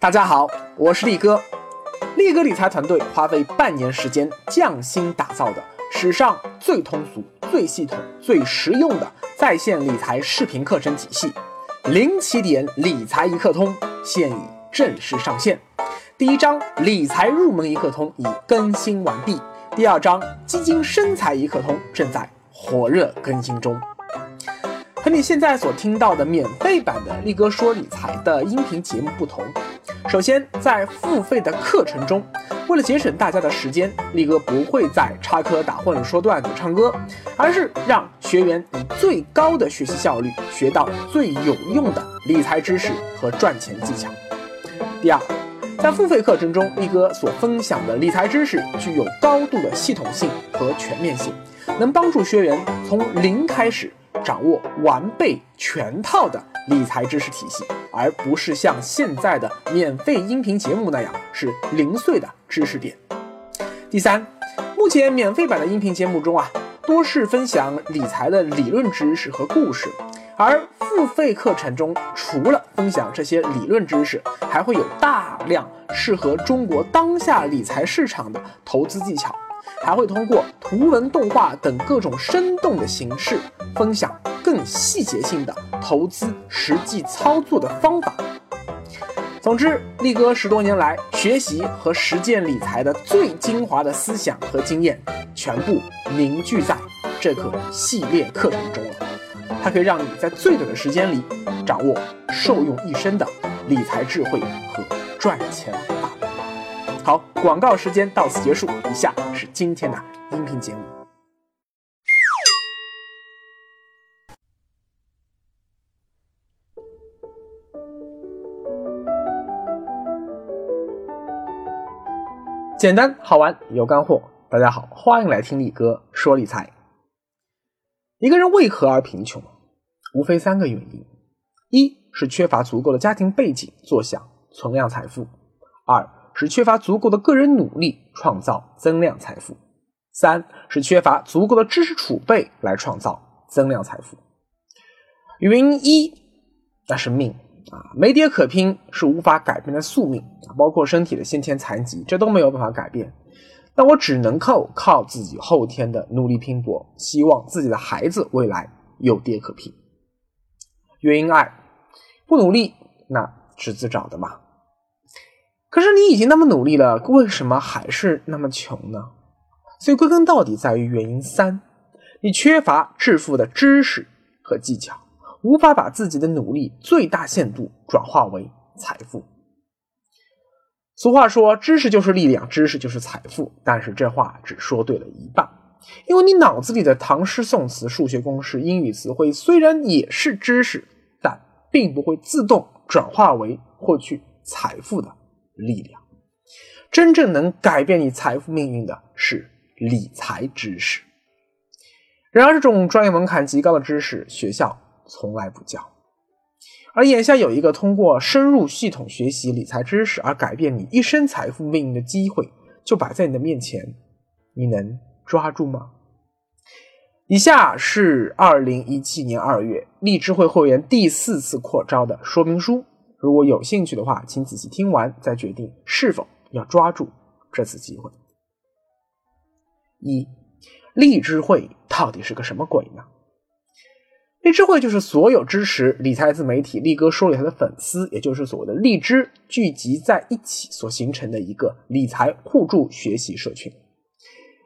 大家好，我是力哥。力哥理财团队花费半年时间匠心打造的史上最通俗、最系统、最实用的在线理财视频课程体系——零起点理财一课通，现已正式上线。第一章理财入门一课通已更新完毕，第二章基金生财一课通正在火热更新中。和你现在所听到的免费版的力哥说理财的音频节目不同，首先在付费的课程中，为了节省大家的时间，力哥不会再插科打诨、说段子、唱歌，而是让学员以最高的学习效率学到最有用的理财知识和赚钱技巧。第二，在付费课程中，力哥所分享的理财知识具有高度的系统性和全面性，能帮助学员从零开始。掌握完备全套的理财知识体系，而不是像现在的免费音频节目那样是零碎的知识点。第三，目前免费版的音频节目中啊，多是分享理财的理论知识和故事，而付费课程中除了分享这些理论知识，还会有大量适合中国当下理财市场的投资技巧。还会通过图文、动画等各种生动的形式，分享更细节性的投资实际操作的方法。总之，力哥十多年来学习和实践理财的最精华的思想和经验，全部凝聚在这个系列课程中了。它可以让你在最短的时间里，掌握受用一生的理财智慧和赚钱。好，广告时间到此结束。以下是今天的音频节目。简单好玩有干货，大家好，欢迎来听力哥说理财。一个人为何而贫穷？无非三个原因：一是缺乏足够的家庭背景坐享存量财富；二。是缺乏足够的个人努力创造增量财富，三是缺乏足够的知识储备来创造增量财富。原因一，那是命啊，没爹可拼是无法改变的宿命啊，包括身体的先天残疾，这都没有办法改变。那我只能靠靠自己后天的努力拼搏，希望自己的孩子未来有爹可拼。原因二，不努力那是自找的嘛。可是你已经那么努力了，为什么还是那么穷呢？所以归根到底在于原因三：你缺乏致富的知识和技巧，无法把自己的努力最大限度转化为财富。俗话说，知识就是力量，知识就是财富。但是这话只说对了一半，因为你脑子里的唐诗宋词、数学公式、英语词汇虽然也是知识，但并不会自动转化为获取财富的。力量，真正能改变你财富命运的是理财知识。然而，这种专业门槛极高的知识，学校从来不教。而眼下有一个通过深入系统学习理财知识而改变你一生财富命运的机会，就摆在你的面前，你能抓住吗？以下是二零一七年二月荔枝会会员第四次扩招的说明书。如果有兴趣的话，请仔细听完再决定是否要抓住这次机会。一，荔枝会到底是个什么鬼呢？荔枝会就是所有支持理财自媒体力哥说理财的粉丝，也就是所谓的荔枝聚集在一起所形成的一个理财互助学习社群。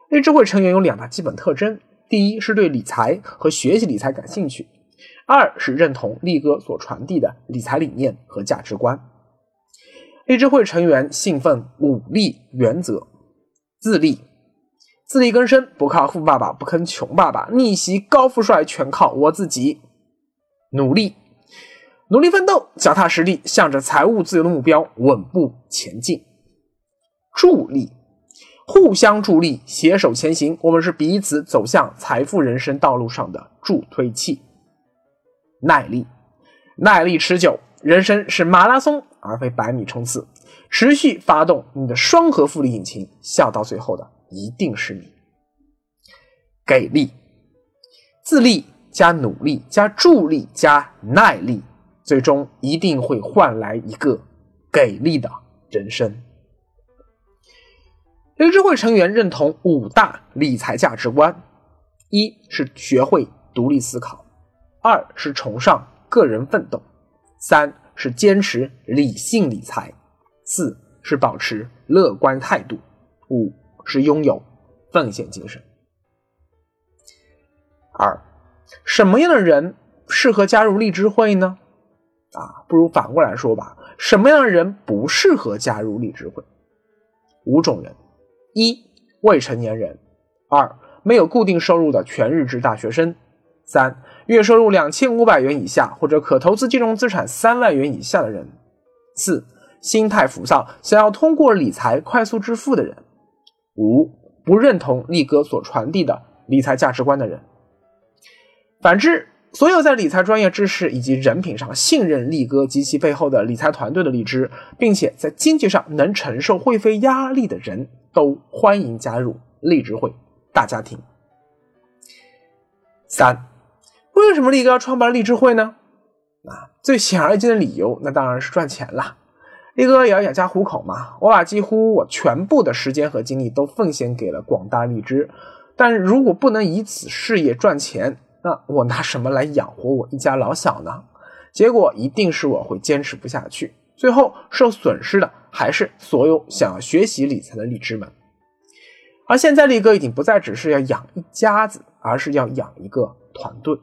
荔枝会成员有两大基本特征：第一是对理财和学习理财感兴趣。二是认同力哥所传递的理财理念和价值观。励志会成员信奉五力原则：自立，自力更生，不靠富爸爸，不坑穷爸爸，逆袭高富帅全靠我自己；努力，努力奋斗，脚踏实地，向着财务自由的目标稳步前进；助力，互相助力，携手前行，我们是彼此走向财富人生道路上的助推器。耐力，耐力持久。人生是马拉松，而非百米冲刺。持续发动你的双核复利引擎，笑到最后的一定是你。给力，自立加努力加助力加耐力，最终一定会换来一个给力的人生。理智会成员认同五大理财价值观：一是学会独立思考；二是崇尚个人奋斗；三是坚持理性理财；四是保持乐观态度；五是拥有奉献精神。二，什么样的人适合加入励志会呢？啊，不如反过来说吧，什么样的人不适合加入励志会？五种人。一、未成年人；二、没有固定收入的全日制大学生；三、月收入两千五百元以下或者可投资金融资产三万元以下的人；四、心态浮躁，想要通过理财快速致富的人；五、不认同力哥所传递的理财价值观的人。反之，所有在理财专业知识以及人品上信任力哥及其背后的理财团队的荔枝，并且在经济上能承受会费压力的人。都欢迎加入荔枝会大家庭。三，为什么力哥要创办励志会呢？啊，最显而易见的理由，那当然是赚钱了。力哥也要养家糊口嘛。我把几乎我全部的时间和精力都奉献给了广大荔枝，但如果不能以此事业赚钱，那我拿什么来养活我一家老小呢？结果一定是我会坚持不下去。最后受损失的还是所有想要学习理财的荔枝们。而现在力哥已经不再只是要养一家子，而是要养一个团队，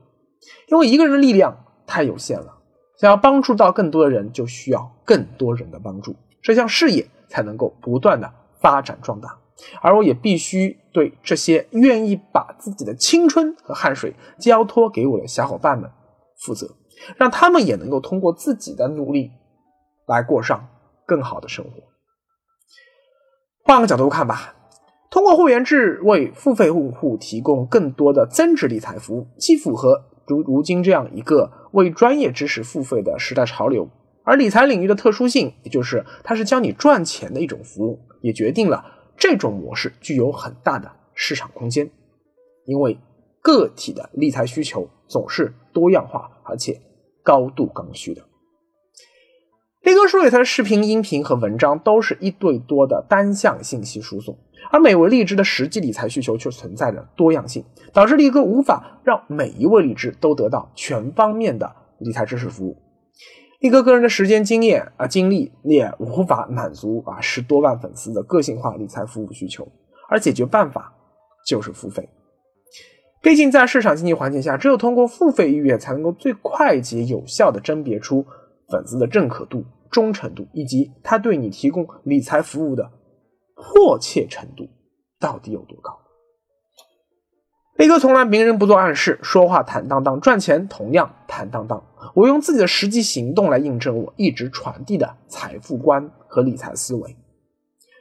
因为一个人的力量太有限了，想要帮助到更多的人，就需要更多人的帮助，这项事业才能够不断的发展壮大。而我也必须对这些愿意把自己的青春和汗水交托给我的小伙伴们负责，让他们也能够通过自己的努力。来过上更好的生活。换个角度看吧，通过会员制为付费用户提供更多的增值理财服务，既符合如如今这样一个为专业知识付费的时代潮流，而理财领域的特殊性，也就是它是教你赚钱的一种服务，也决定了这种模式具有很大的市场空间。因为个体的理财需求总是多样化而且高度刚需的。力哥说理财的视频、音频和文章都是一对多的单向信息输送，而每位荔枝的实际理财需求却存在着多样性，导致力哥无法让每一位荔枝都得到全方面的理财知识服务。力哥个人的时间、经验啊、精力也无法满足啊十多万粉丝的个性化理财服务需求，而解决办法就是付费。毕竟在市场经济环境下，只有通过付费预约，才能够最快捷有效的甄别出。粉丝的认可度、忠诚度，以及他对你提供理财服务的迫切程度到底有多高？力哥从来明人不做暗事，说话坦荡荡，赚钱同样坦荡荡。我用自己的实际行动来印证我一直传递的财富观和理财思维。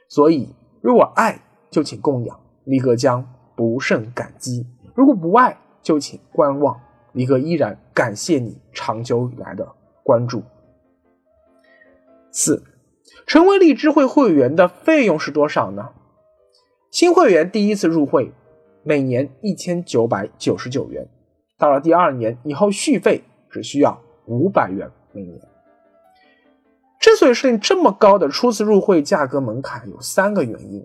所以，如果爱，就请供养，力哥将不胜感激；如果不爱，就请观望，李哥依然感谢你长久以来的关注。四，成为荔枝会会员的费用是多少呢？新会员第一次入会，每年一千九百九十九元，到了第二年以后续费只需要五百元每年。之所以设定这么高的初次入会价格门槛，有三个原因：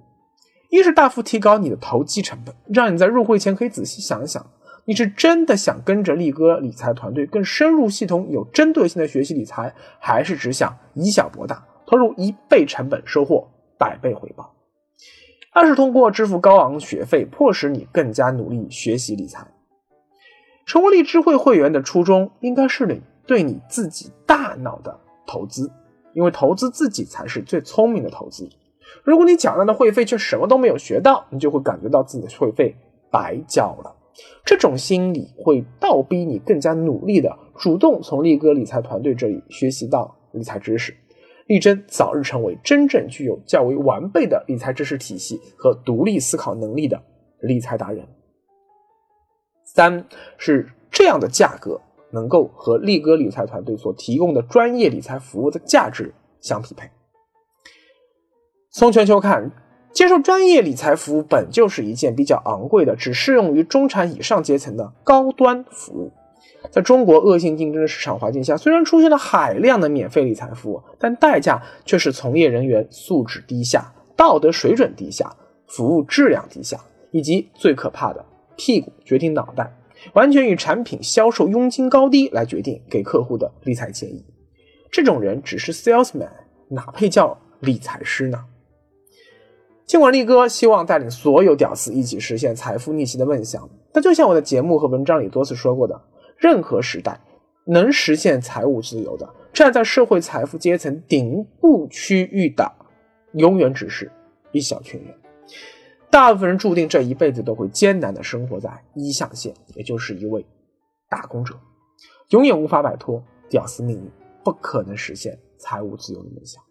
一是大幅提高你的投机成本，让你在入会前可以仔细想想。你是真的想跟着力哥理财团队更深入、系统、有针对性的学习理财，还是只想以小博大，投入一倍成本收获百倍回报？二是通过支付高昂学费，迫使你更加努力学习理财。成为励志会会员的初衷，应该是你对你自己大脑的投资，因为投资自己才是最聪明的投资。如果你缴纳的会费却什么都没有学到，你就会感觉到自己的会费白交了。这种心理会倒逼你更加努力的主动从力哥理财团队这里学习到理财知识，力争早日成为真正具有较为完备的理财知识体系和独立思考能力的理财达人。三是这样的价格能够和力哥理财团队所提供的专业理财服务的价值相匹配。从全球看。接受专业理财服务本就是一件比较昂贵的，只适用于中产以上阶层的高端服务。在中国恶性竞争的市场环境下，虽然出现了海量的免费理财服务，但代价却是从业人员素质低下、道德水准低下、服务质量低下，以及最可怕的“屁股决定脑袋”，完全以产品销售佣金高低来决定给客户的理财建议。这种人只是 salesman，哪配叫理财师呢？尽管力哥希望带领所有屌丝一起实现财富逆袭的梦想，但就像我的节目和文章里多次说过的，任何时代能实现财务自由的，站在社会财富阶层顶部区域的，永远只是一小群人。大部分人注定这一辈子都会艰难的生活在一象限，也就是一位打工者，永远无法摆脱屌丝命运，不可能实现财务自由的梦想。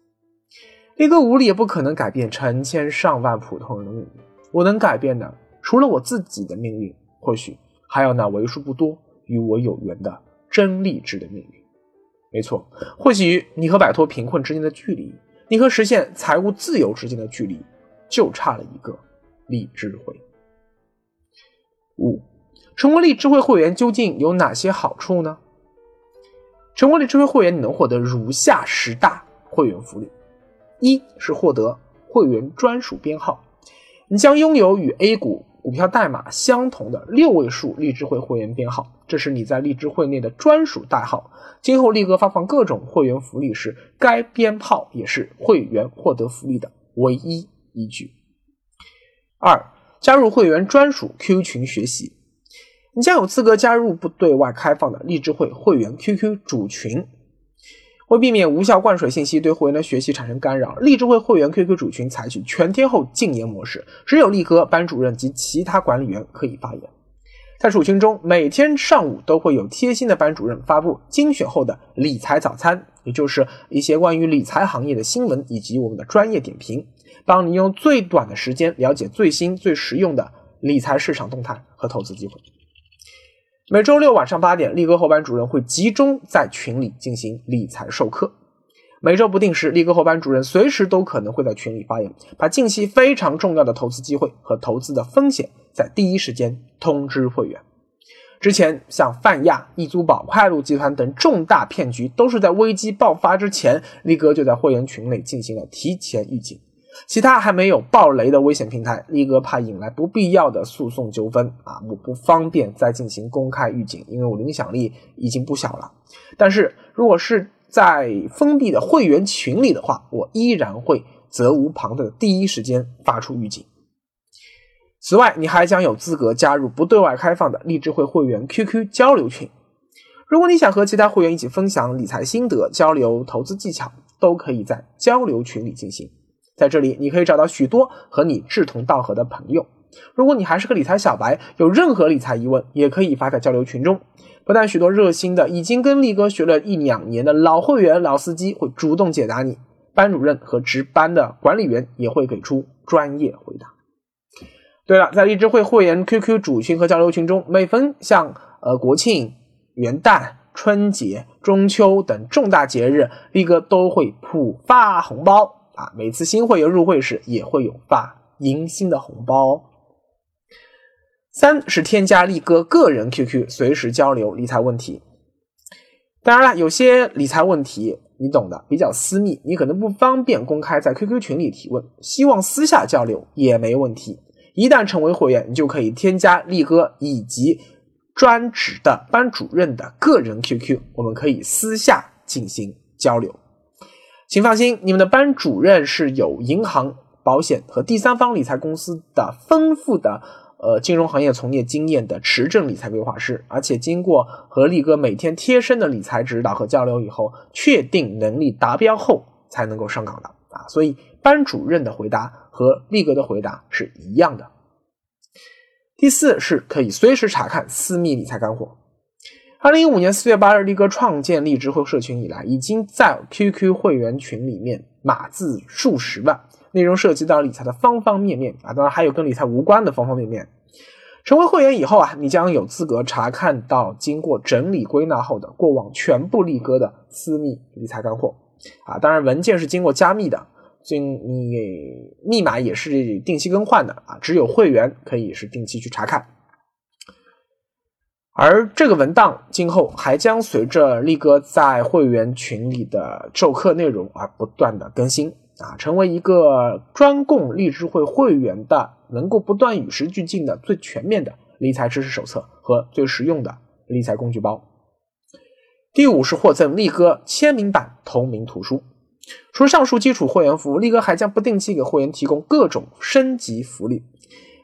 力哥无力也不可能改变成千上万普通人的命运。我能改变的，除了我自己的命运，或许还有那为数不多与我有缘的真励志的命运。没错，或许你和摆脱贫困之间的距离，你和实现财务自由之间的距离，就差了一个荔枝会。五，成为荔枝会会员究竟有哪些好处呢？成为荔枝会会员，你能获得如下十大会员福利。一是获得会员专属编号，你将拥有与 A 股股票代码相同的六位数荔枝会会员编号，这是你在荔枝会内的专属代号。今后力哥发放各种会员福利时，该编号也是会员获得福利的唯一依据。二，加入会员专属 Q 群学习，你将有资格加入不对外开放的荔枝会会员 QQ 主群。为避免无效灌水信息对会员的学习产生干扰，荔枝会会员 QQ 主群采取全天候禁言模式，只有力哥、班主任及其他管理员可以发言。在主群中，每天上午都会有贴心的班主任发布精选后的理财早餐，也就是一些关于理财行业的新闻以及我们的专业点评，帮你用最短的时间了解最新最实用的理财市场动态和投资机会。每周六晚上八点，力哥后班主任会集中在群里进行理财授课。每周不定时，力哥后班主任随时都可能会在群里发言，把近期非常重要的投资机会和投资的风险在第一时间通知会员。之前像泛亚、易租宝、快路集团等重大骗局，都是在危机爆发之前，力哥就在会员群内进行了提前预警。其他还没有爆雷的危险平台，力哥怕引来不必要的诉讼纠纷啊，我不方便再进行公开预警，因为我的影响力已经不小了。但是如果是在封闭的会员群里的话，我依然会责无旁贷的第一时间发出预警。此外，你还将有资格加入不对外开放的励志会会员 QQ 交流群。如果你想和其他会员一起分享理财心得、交流投资技巧，都可以在交流群里进行。在这里，你可以找到许多和你志同道合的朋友。如果你还是个理财小白，有任何理财疑问，也可以发在交流群中。不但许多热心的已经跟力哥学了一两年的老会员、老司机会主动解答你，班主任和值班的管理员也会给出专业回答。对了，在荔枝会会员 QQ 主群和交流群中，每逢像呃国庆、元旦、春节、中秋等重大节日，力哥都会普发红包。啊，每次新会员入会时也会有发迎新的红包。三是添加力哥个人 QQ，随时交流理财问题。当然了，有些理财问题你懂的，比较私密，你可能不方便公开在 QQ 群里提问，希望私下交流也没问题。一旦成为会员，你就可以添加力哥以及专职的班主任的个人 QQ，我们可以私下进行交流。请放心，你们的班主任是有银行、保险和第三方理财公司的丰富的呃金融行业从业经验的持证理财规划师，而且经过和力哥每天贴身的理财指导和交流以后，确定能力达标后才能够上岗的啊。所以班主任的回答和力哥的回答是一样的。第四是可以随时查看私密理财干货。二零一五年四月八日，力哥创建荔枝会社群以来，已经在 QQ 会员群里面码字数十万，内容涉及到理财的方方面面啊，当然还有跟理财无关的方方面面。成为会员以后啊，你将有资格查看到经过整理归纳后的过往全部力哥的私密理财干货啊，当然文件是经过加密的，经你密码也是定期更换的啊，只有会员可以是定期去查看。而这个文档今后还将随着力哥在会员群里的授课内容而不断的更新啊，成为一个专供荔枝会会员的，能够不断与时俱进的最全面的理财知识手册和最实用的理财工具包。第五是获赠力哥签名版同名图书。除了上述基础会员服务，力哥还将不定期给会员提供各种升级福利。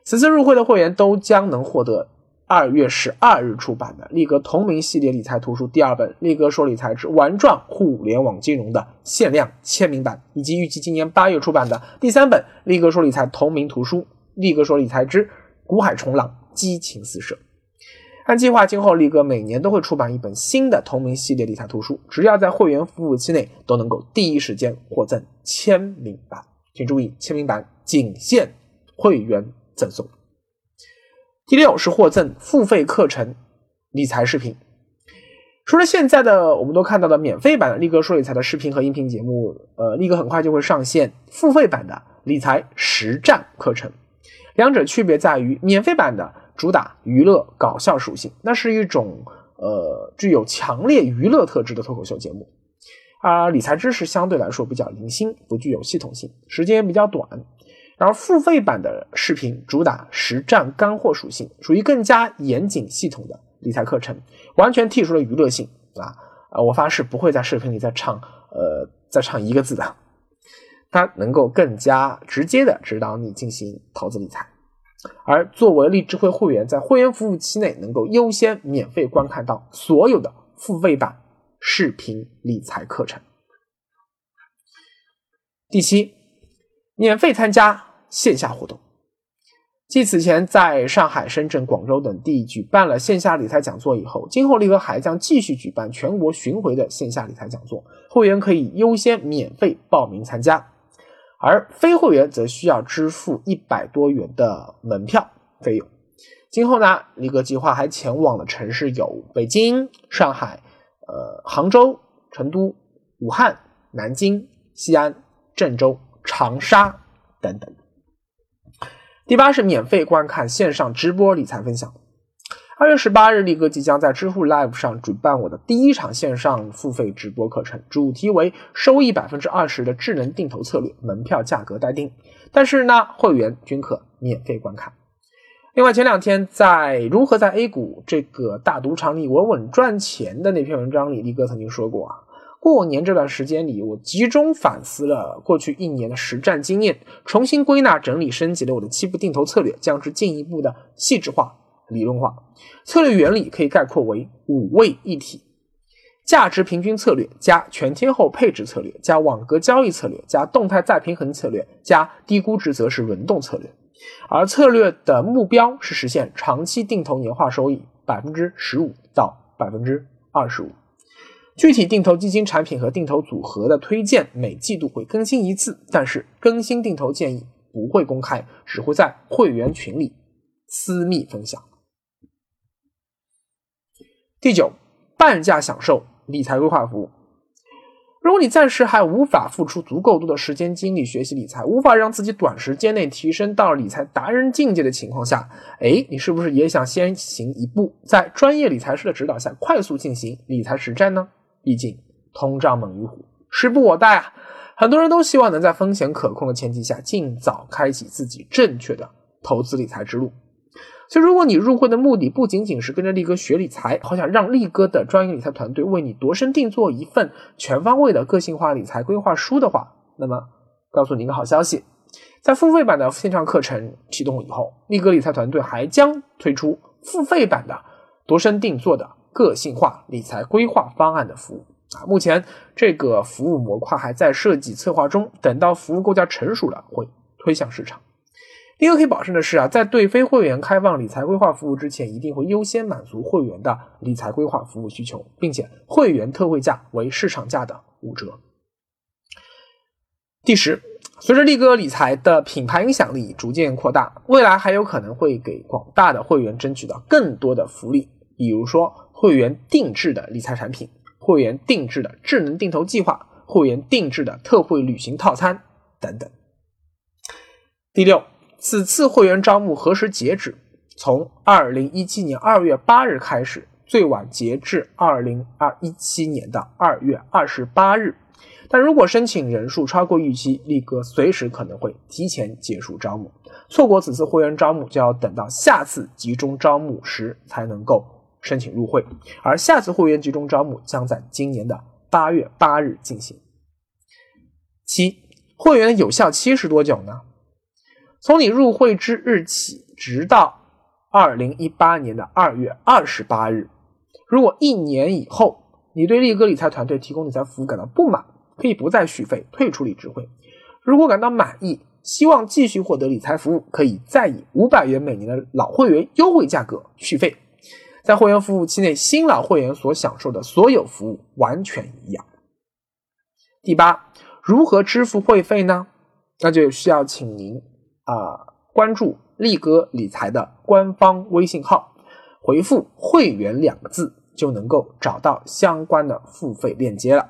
此次入会的会员都将能获得。二月十二日出版的力哥同名系列理财图书第二本《力哥说理财之玩转互联网金融》的限量签名版，以及预计今年八月出版的第三本《力哥说理财》同名图书《力哥说理财之股海冲浪激情四射》。按计划，今后力哥每年都会出版一本新的同名系列理财图书，只要在会员服务期内，都能够第一时间获赠签名版。请注意，签名版仅限会员赠送。第六是获赠付费课程理财视频，除了现在的我们都看到的免费版的力哥说理财的视频和音频节目，呃，力哥很快就会上线付费版的理财实战课程。两者区别在于，免费版的主打娱乐搞笑属性，那是一种呃具有强烈娱乐特质的脱口秀节目，而理财知识相对来说比较零星，不具有系统性，时间比较短。而付费版的视频主打实战干货属性，属于更加严谨系统的理财课程，完全剔除了娱乐性啊！啊，我发誓不会在视频里再唱呃再唱一个字的，它能够更加直接的指导你进行投资理财。而作为荔枝会会员，在会员服务期内能够优先免费观看到所有的付费版视频理财课程。第七，免费参加。线下活动，继此前在上海、深圳、广州等地举办了线下理财讲座以后，今后力哥还将继续举办全国巡回的线下理财讲座，会员可以优先免费报名参加，而非会员则需要支付一百多元的门票费用。今后呢，力哥计划还前往的城市有北京、上海、呃杭州、成都、武汉、南京、西安、郑州、长沙等等。第八是免费观看线上直播理财分享。二月十八日，力哥即将在知乎 Live 上举办我的第一场线上付费直播课程，主题为收益百分之二十的智能定投策略，门票价格待定，但是呢，会员均可免费观看。另外，前两天在如何在 A 股这个大赌场里稳稳赚钱的那篇文章里，力哥曾经说过啊。过年这段时间里，我集中反思了过去一年的实战经验，重新归纳整理升级了我的七步定投策略，将之进一步的细致化、理论化。策略原理可以概括为五位一体：价值平均策略加全天候配置策略加网格交易策略加动态再平衡策略加低估值则是轮动策略。而策略的目标是实现长期定投年化收益百分之十五到百分之二十五。具体定投基金产品和定投组合的推荐每季度会更新一次，但是更新定投建议不会公开，只会在会员群里私密分享。第九，半价享受理财规划服务。如果你暂时还无法付出足够多的时间精力学习理财，无法让自己短时间内提升到理财达人境界的情况下，哎，你是不是也想先行一步，在专业理财师的指导下快速进行理财实战呢？毕竟通胀猛于虎，时不我待啊！很多人都希望能在风险可控的前提下，尽早开启自己正确的投资理财之路。所以，如果你入会的目的不仅仅是跟着力哥学理财，好想让力哥的专业理财团队为你度身定做一份全方位的个性化理财规划书的话，那么告诉你一个好消息：在付费版的线上课程启动以后，力哥理财团队还将推出付费版的度身定做的。个性化理财规划方案的服务啊，目前这个服务模块还在设计策划中，等到服务构架成熟了，会推向市场。另一个可以保证的是啊，在对非会员开放理财规划服务之前，一定会优先满足会员的理财规划服务需求，并且会员特惠价为市场价的五折。第十，随着力哥理财的品牌影响力逐渐扩大，未来还有可能会给广大的会员争取到更多的福利，比如说。会员定制的理财产品，会员定制的智能定投计划，会员定制的特惠旅行套餐等等。第六，此次会员招募何时截止？从二零一七年二月八日开始，最晚截至二零二一七年的二月二十八日。但如果申请人数超过预期，力哥随时可能会提前结束招募。错过此次会员招募，就要等到下次集中招募时才能够申请入会。而下次会员集中招募将在今年的八月八日进行。七，会员的有效期是多久呢？从你入会之日起，直到二零一八年的二月二十八日。如果一年以后，你对力哥理财团队提供理财服务感到不满，可以不再续费，退出理智会。如果感到满意，希望继续获得理财服务，可以再以五百元每年的老会员优惠价格续费。在会员服务期内，新老会员所享受的所有服务完全一样。第八，如何支付会费呢？那就需要请您啊关注力哥理财的官方微信号，回复“会员”两个字，就能够找到相关的付费链接了。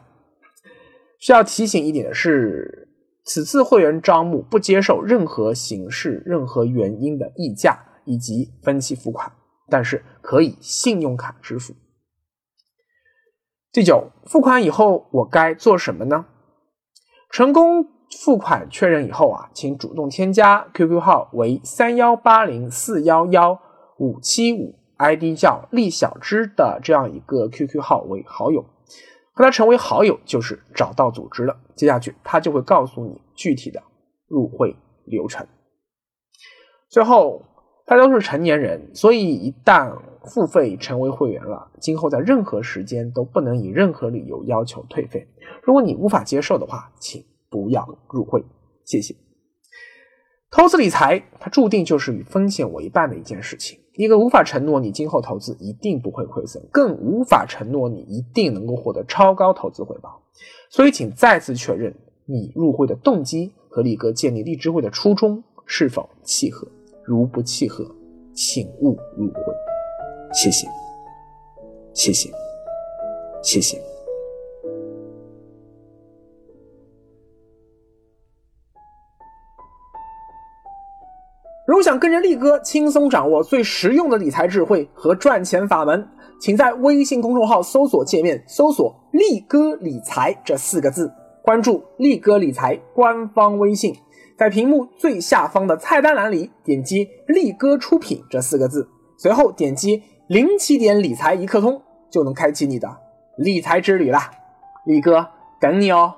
需要提醒一点的是，此次会员招募不接受任何形式、任何原因的溢价以及分期付款，但是可以信用卡支付。第九，付款以后我该做什么呢？成功付款确认以后啊，请主动添加 QQ 号为三幺八零四幺幺五七五，ID 叫厉小芝的这样一个 QQ 号为好友。和他成为好友就是找到组织了。接下去他就会告诉你具体的入会流程。最后，大家都是成年人，所以一旦付费成为会员了，今后在任何时间都不能以任何理由要求退费。如果你无法接受的话，请不要入会。谢谢。投资理财，它注定就是与风险为伴的一件事情。一个无法承诺你今后投资一定不会亏损，更无法承诺你一定能够获得超高投资回报。所以，请再次确认你入会的动机和力哥建立励志会的初衷是否契合。如不契合，请勿入会。谢谢，谢谢，谢谢。如想跟着力哥轻松掌握最实用的理财智慧和赚钱法门，请在微信公众号搜索界面搜索“力哥理财”这四个字，关注力哥理财官方微信，在屏幕最下方的菜单栏里点击“力哥出品”这四个字，随后点击“零起点理财一刻通”，就能开启你的理财之旅啦！力哥等你哦。